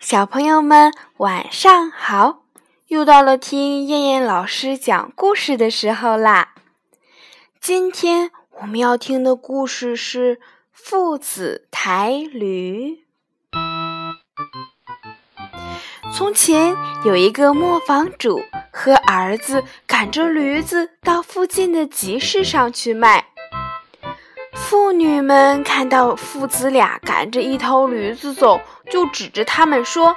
小朋友们，晚上好！又到了听燕燕老师讲故事的时候啦。今天我们要听的故事是《父子抬驴》。从前有一个磨坊主和儿子赶着驴子到附近的集市上去卖。妇女们看到父子俩赶着一头驴子走，就指着他们说：“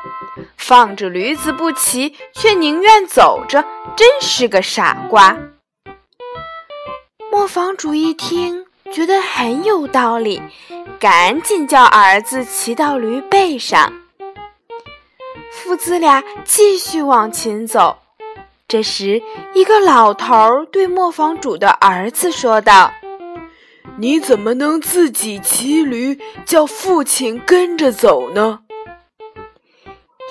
放着驴子不骑，却宁愿走着，真是个傻瓜。”磨坊主一听，觉得很有道理，赶紧叫儿子骑到驴背上。父子俩继续往前走。这时，一个老头对磨坊主的儿子说道。你怎么能自己骑驴，叫父亲跟着走呢？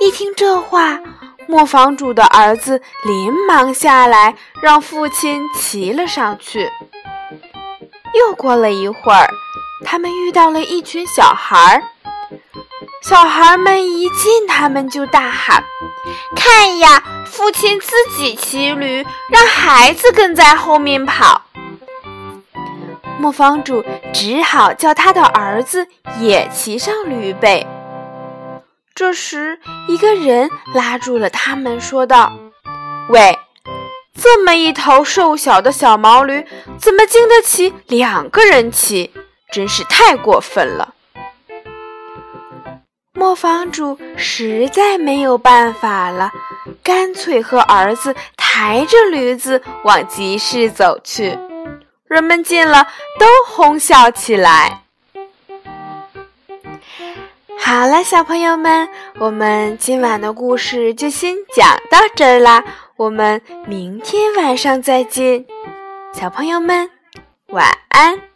一听这话，磨坊主的儿子连忙下来，让父亲骑了上去。又过了一会儿，他们遇到了一群小孩儿。小孩们一见他们就大喊：“看呀，父亲自己骑驴，让孩子跟在后面跑。”磨坊主只好叫他的儿子也骑上驴背。这时，一个人拉住了他们，说道：“喂，这么一头瘦小的小毛驴，怎么经得起两个人骑？真是太过分了！”磨坊主实在没有办法了，干脆和儿子抬着驴子往集市走去。人们见了都哄笑起来。好了，小朋友们，我们今晚的故事就先讲到这儿啦。我们明天晚上再见，小朋友们，晚安。